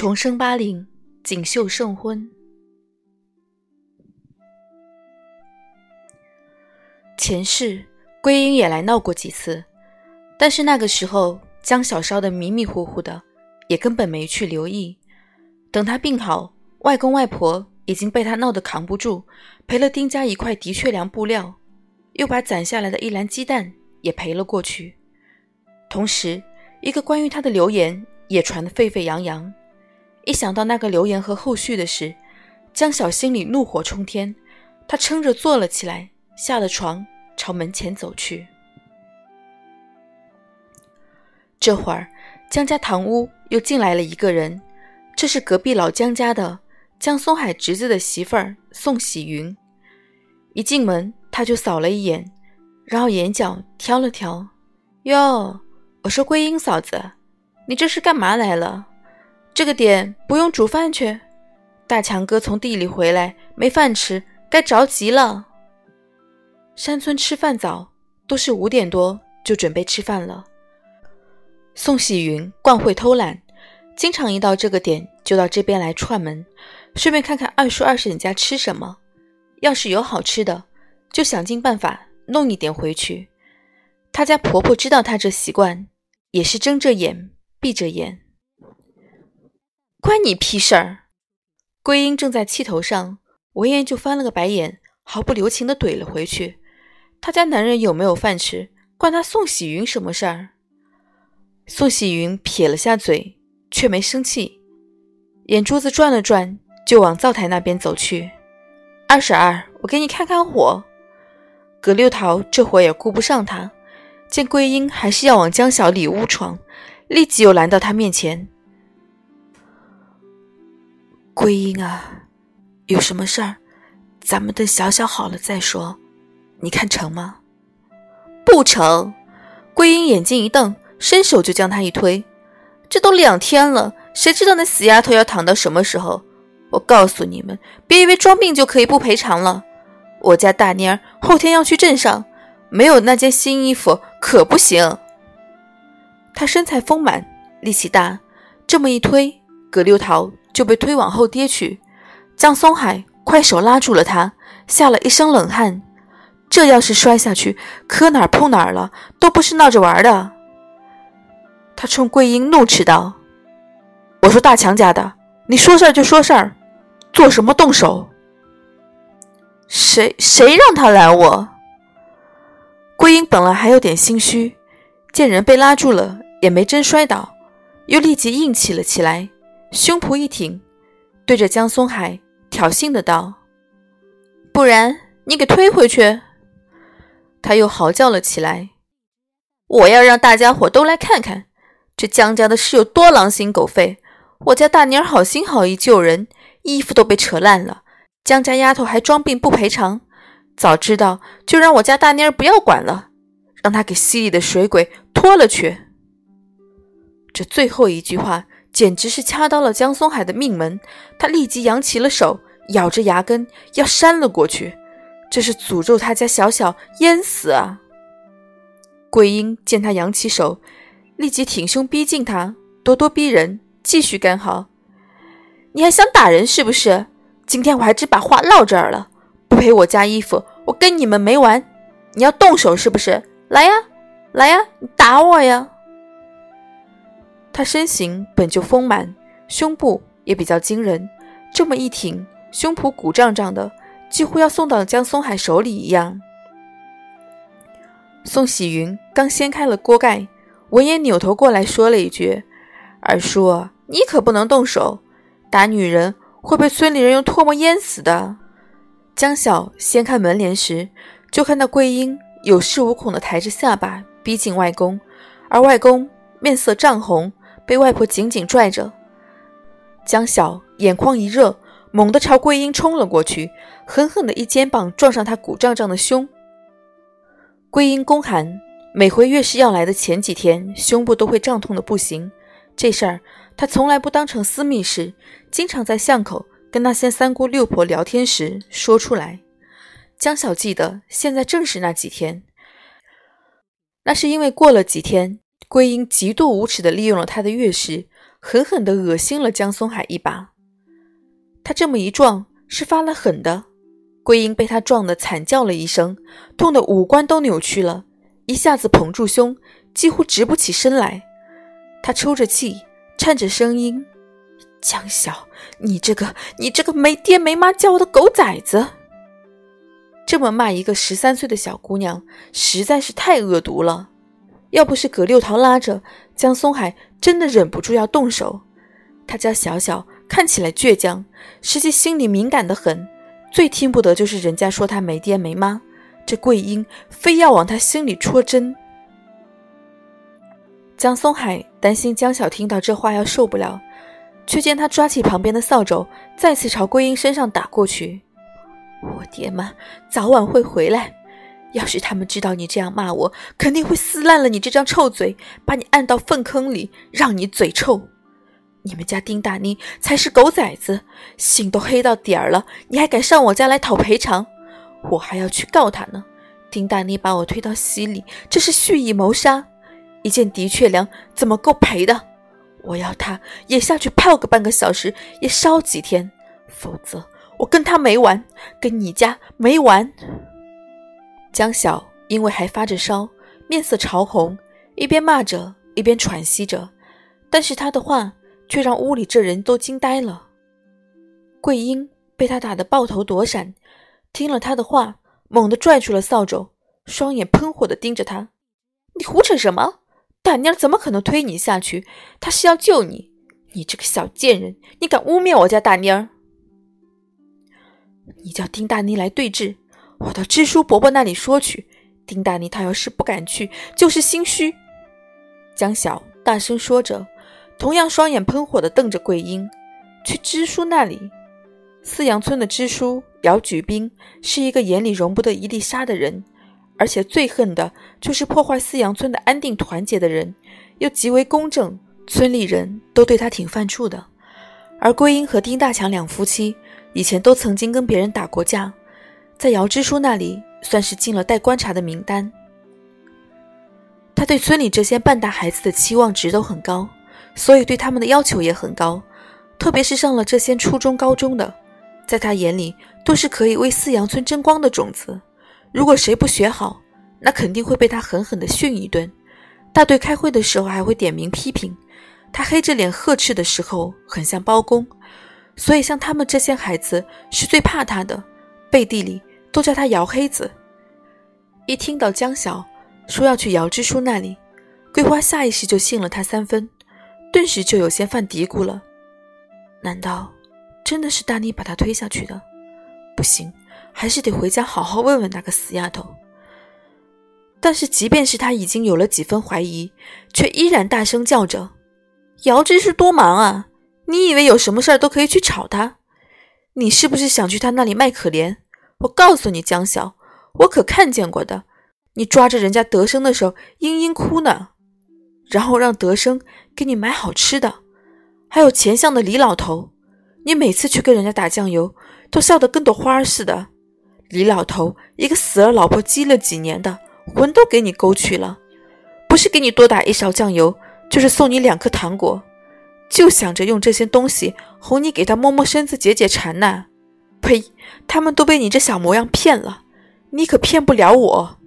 重生八令，锦绣圣婚。前世桂英也来闹过几次，但是那个时候江小烧的迷迷糊糊的，也根本没去留意。等他病好，外公外婆已经被他闹得扛不住，赔了丁家一块的确良布料，又把攒下来的一篮鸡蛋也赔了过去。同时，一个关于他的流言也传得沸沸扬扬。一想到那个留言和后续的事，江晓心里怒火冲天，他撑着坐了起来，下了床，朝门前走去。这会儿，江家堂屋又进来了一个人，这是隔壁老江家的江松海侄子的媳妇儿宋喜云。一进门，他就扫了一眼，然后眼角挑了挑：“哟，我说桂英嫂子，你这是干嘛来了？”这个点不用煮饭去，大强哥从地里回来没饭吃，该着急了。山村吃饭早，都是五点多就准备吃饭了。宋喜云惯会偷懒，经常一到这个点就到这边来串门，顺便看看二叔二婶家吃什么。要是有好吃的，就想尽办法弄一点回去。他家婆婆知道他这习惯，也是睁着眼闭着眼。关你屁事儿！桂英正在气头上，闻言就翻了个白眼，毫不留情地怼了回去。他家男人有没有饭吃，关他宋喜云什么事儿？宋喜云撇了下嘴，却没生气，眼珠子转了转，就往灶台那边走去。二婶儿，我给你看看火。葛六桃这会也顾不上他，见桂英还是要往江小里屋闯，立即又拦到他面前。桂英啊，有什么事儿，咱们等小小好了再说。你看成吗？不成。桂英眼睛一瞪，伸手就将他一推。这都两天了，谁知道那死丫头要躺到什么时候？我告诉你们，别以为装病就可以不赔偿了。我家大妮儿后天要去镇上，没有那件新衣服可不行。她身材丰满，力气大，这么一推，葛六桃。就被推往后跌去，江松海快手拉住了他，吓了一身冷汗。这要是摔下去，磕哪儿碰哪儿了，都不是闹着玩的。他冲桂英怒斥道：“我说大强家的，你说事儿就说事儿，做什么动手？谁谁让他拦我？”桂英本来还有点心虚，见人被拉住了，也没真摔倒，又立即硬气了起来。胸脯一挺，对着江松海挑衅的道：“不然你给推回去！”他又嚎叫了起来：“我要让大家伙都来看看，这江家的事有多狼心狗肺！我家大妮儿好心好意救人，衣服都被扯烂了，江家丫头还装病不赔偿。早知道就让我家大妮儿不要管了，让她给溪里的水鬼拖了去。”这最后一句话。简直是掐到了江松海的命门，他立即扬起了手，咬着牙根要扇了过去。这是诅咒他家小小淹死啊！桂英见他扬起手，立即挺胸逼近他，咄咄逼人，继续干嚎：“你还想打人是不是？今天我还只把话撂这儿了，不赔我家衣服，我跟你们没完！你要动手是不是？来呀，来呀，你打我呀！”他身形本就丰满，胸部也比较惊人，这么一挺，胸脯鼓胀胀的，几乎要送到江松海手里一样。宋喜云刚掀开了锅盖，闻言扭头过来说了一句：“二叔，你可不能动手，打女人会被村里人用唾沫淹死的。”江晓掀开门帘时，就看到桂英有恃无恐地抬着下巴逼近外公，而外公面色涨红。被外婆紧紧拽着，江晓眼眶一热，猛地朝桂英冲了过去，狠狠的一肩膀撞上她鼓胀胀的胸。桂英宫寒，每回月事要来的前几天，胸部都会胀痛的不行。这事儿她从来不当成私密事，经常在巷口跟那些三姑六婆聊天时说出来。江晓记得，现在正是那几天，那是因为过了几天。桂英极度无耻地利用了他的月食，狠狠地恶心了江松海一把。他这么一撞，是发了狠的。桂英被他撞得惨叫了一声，痛得五官都扭曲了，一下子捧住胸，几乎直不起身来。他抽着气，颤着声音：“江晓，你这个，你这个没爹没妈教的狗崽子！”这么骂一个十三岁的小姑娘，实在是太恶毒了。要不是葛六桃拉着，江松海真的忍不住要动手。他家小小看起来倔强，实际心里敏感的很。最听不得就是人家说他没爹没妈，这桂英非要往他心里戳针。江松海担心江晓听到这话要受不了，却见他抓起旁边的扫帚，再次朝桂英身上打过去。我爹妈早晚会回来，要是他们知道你这样骂我，肯定会撕烂了你这张臭嘴，把你按到粪坑里，让你嘴臭。你们家丁大妮才是狗崽子，心都黑到点儿了，你还敢上我家来讨赔偿？我还要去告他呢。丁大妮把我推到溪里，这是蓄意谋杀。一件的确良怎么够赔的？我要他也下去泡个半个小时，也烧几天，否则我跟他没完，跟你家没完。江晓因为还发着烧，面色潮红，一边骂着，一边喘息着，但是他的话。却让屋里这人都惊呆了。桂英被他打得抱头躲闪，听了他的话，猛地拽出了扫帚，双眼喷火地盯着他：“你胡扯什么？大妮怎么可能推你下去？她是要救你！你这个小贱人，你敢污蔑我家大妮儿！你叫丁大妮来对质，我到支书伯伯那里说去。丁大妮她要是不敢去，就是心虚。”江晓大声说着。同样双眼喷火地瞪着桂英，去支书那里。四阳村的支书姚举兵是一个眼里容不得一粒沙的人，而且最恨的就是破坏四阳村的安定团结的人，又极为公正，村里人都对他挺犯怵的。而桂英和丁大强两夫妻以前都曾经跟别人打过架，在姚支书那里算是进了待观察的名单。他对村里这些半大孩子的期望值都很高。所以对他们的要求也很高，特别是上了这些初中、高中的，在他眼里都是可以为四阳村争光的种子。如果谁不学好，那肯定会被他狠狠地训一顿。大队开会的时候还会点名批评。他黑着脸呵斥的时候，很像包公。所以像他们这些孩子是最怕他的，背地里都叫他姚黑子。一听到江晓说要去姚支书那里，桂花下意识就信了他三分。顿时就有些犯嘀咕了，难道真的是大妮把他推下去的？不行，还是得回家好好问问那个死丫头。但是即便是他已经有了几分怀疑，却依然大声叫着：“姚芝是多忙啊！你以为有什么事儿都可以去吵他？你是不是想去他那里卖可怜？我告诉你，江晓，我可看见过的，你抓着人家德生的手嘤嘤哭呢。”然后让德生给你买好吃的，还有钱巷的李老头，你每次去跟人家打酱油，都笑得跟朵花似的。李老头一个死了老婆积了几年的，魂都给你勾去了，不是给你多打一勺酱油，就是送你两颗糖果，就想着用这些东西哄你给他摸摸身子解解馋呢。呸！他们都被你这小模样骗了，你可骗不了我。